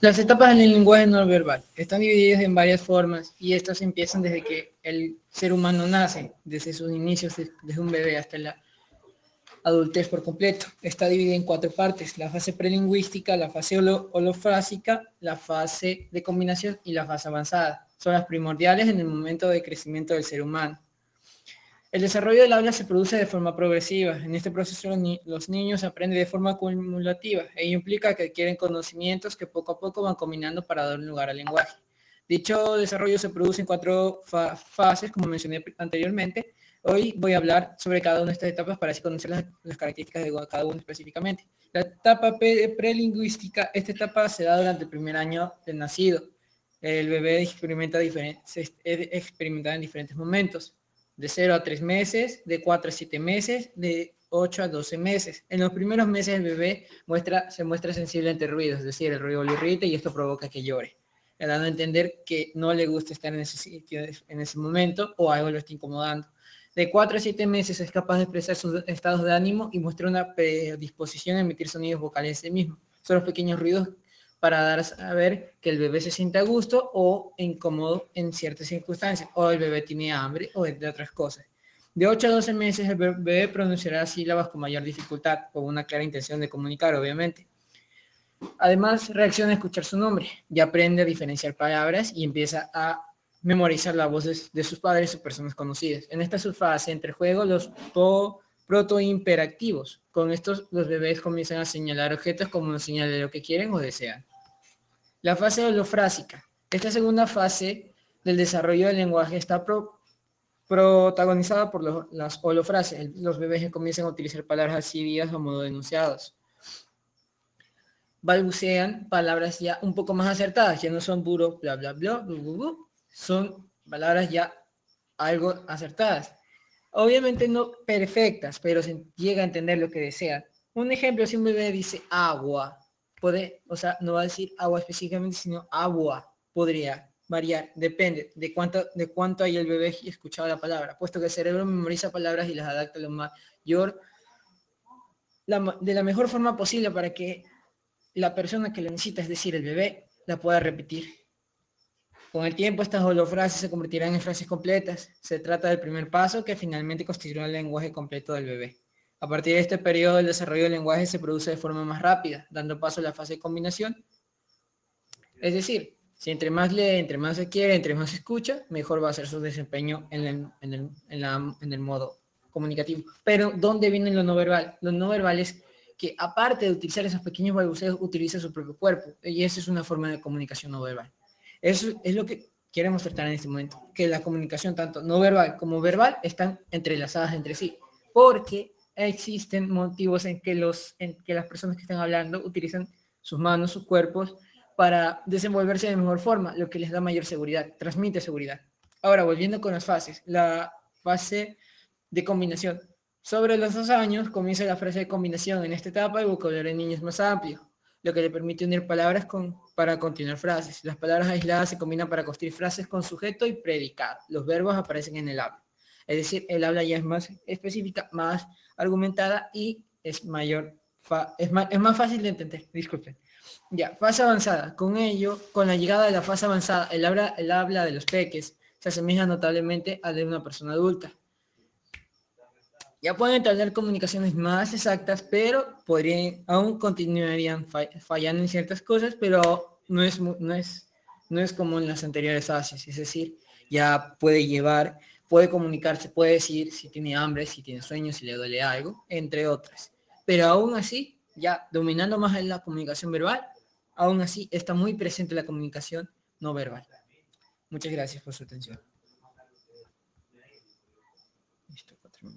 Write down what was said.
Las etapas del lenguaje no verbal están divididas en varias formas y estas empiezan desde que el ser humano nace, desde sus inicios, desde un bebé hasta la adultez por completo. Está dividida en cuatro partes, la fase prelingüística, la fase holofrásica, la fase de combinación y la fase avanzada. Son las primordiales en el momento de crecimiento del ser humano. El desarrollo del habla se produce de forma progresiva. En este proceso los niños aprenden de forma acumulativa. Ello implica que adquieren conocimientos que poco a poco van combinando para dar lugar al lenguaje. Dicho desarrollo se produce en cuatro fases, como mencioné anteriormente. Hoy voy a hablar sobre cada una de estas etapas para así conocer las, características de cada uno específicamente. La etapa prelingüística, esta etapa se da durante el primer año del nacido. El bebé experimenta diferentes, experimenta en diferentes momentos de 0 a 3 meses, de 4 a 7 meses, de 8 a 12 meses. En los primeros meses el bebé muestra, se muestra sensible ante ruidos, es decir, el ruido le irrita y esto provoca que llore, dando a entender que no le gusta estar en ese sitio en ese momento o algo lo está incomodando. De 4 a 7 meses es capaz de expresar sus estados de ánimo y muestra una predisposición a emitir sonidos vocales en sí mismo. Son los pequeños ruidos para dar a saber que el bebé se siente a gusto o incómodo en ciertas circunstancias, o el bebé tiene hambre o entre otras cosas. De 8 a 12 meses el bebé pronunciará sílabas con mayor dificultad, con una clara intención de comunicar, obviamente. Además, reacciona a escuchar su nombre, ya aprende a diferenciar palabras y empieza a memorizar la voz de, sus padres o personas conocidas. En esta subfase entre juego los protoimperactivos. Con estos los bebés comienzan a señalar objetos como una señal de lo que quieren o desean. La fase holofrásica. Esta segunda fase del desarrollo del lenguaje está protagonizada por las holofrases. Los bebés que comienzan a utilizar palabras así a modo denunciados. Balbucean palabras ya un poco más acertadas, ya no son puro bla bla bla, bla, bla son palabras ya algo acertadas. Obviamente no perfectas, pero se llega a entender lo que desea. Un ejemplo, si un bebé dice agua, puede, o sea, no va a decir agua específicamente, sino agua. Podría variar, depende de cuánto, de cuánto hay el bebé escuchado la palabra, puesto que el cerebro memoriza palabras y las adapta lo mayor, de la mejor forma posible para que la persona que lo necesita, es decir, el bebé, la pueda repetir. Con el tiempo estas holofrases se convertirán en frases completas. Se trata del primer paso que finalmente constituirá el lenguaje completo del bebé. A partir de este periodo, el desarrollo del lenguaje se produce de forma más rápida, dando paso a la fase de combinación. Es decir, si entre más lee, entre más se quiere, entre más se escucha, mejor va a ser su desempeño en el, modo comunicativo. Pero, ¿dónde viene lo no verbal? Lo no verbal es que, aparte de utilizar esos pequeños balbuceos, utiliza su propio cuerpo. Y esa es una forma de comunicación no verbal. Eso es lo que queremos tratar en este momento, que la comunicación tanto no verbal como verbal están entrelazadas entre sí, porque existen motivos en que, los, en que las personas que están hablando utilizan sus manos, sus cuerpos, para desenvolverse de mejor forma, lo que les da mayor seguridad, transmite seguridad. Ahora, volviendo con las fases, la fase de combinación. Sobre los dos años comienza la fase de combinación. En esta etapa el vocabulario de niños más amplio, lo que le permite unir palabras con, para continuar frases. Las palabras aisladas se combinan para construir frases con sujeto y predicado. Los verbos aparecen en el habla. Es decir, el habla ya es más específica, más argumentada y es mayor, es, más, es más fácil de entender, disculpen. Ya, fase avanzada. Con ello, con la llegada de la fase avanzada, el habla, el habla de los peques se asemeja notablemente al de una persona adulta. Ya pueden tener comunicaciones más exactas, pero podrían, aún continuarían fallando en ciertas cosas, pero no es, no es, no es como en las anteriores fases. Es decir, ya puede llevar, puede comunicarse, puede decir si tiene hambre, si tiene sueño, si le duele algo, entre otras. Pero aún así, ya dominando más en la comunicación verbal, aún así está muy presente la comunicación no verbal. Muchas gracias por su atención.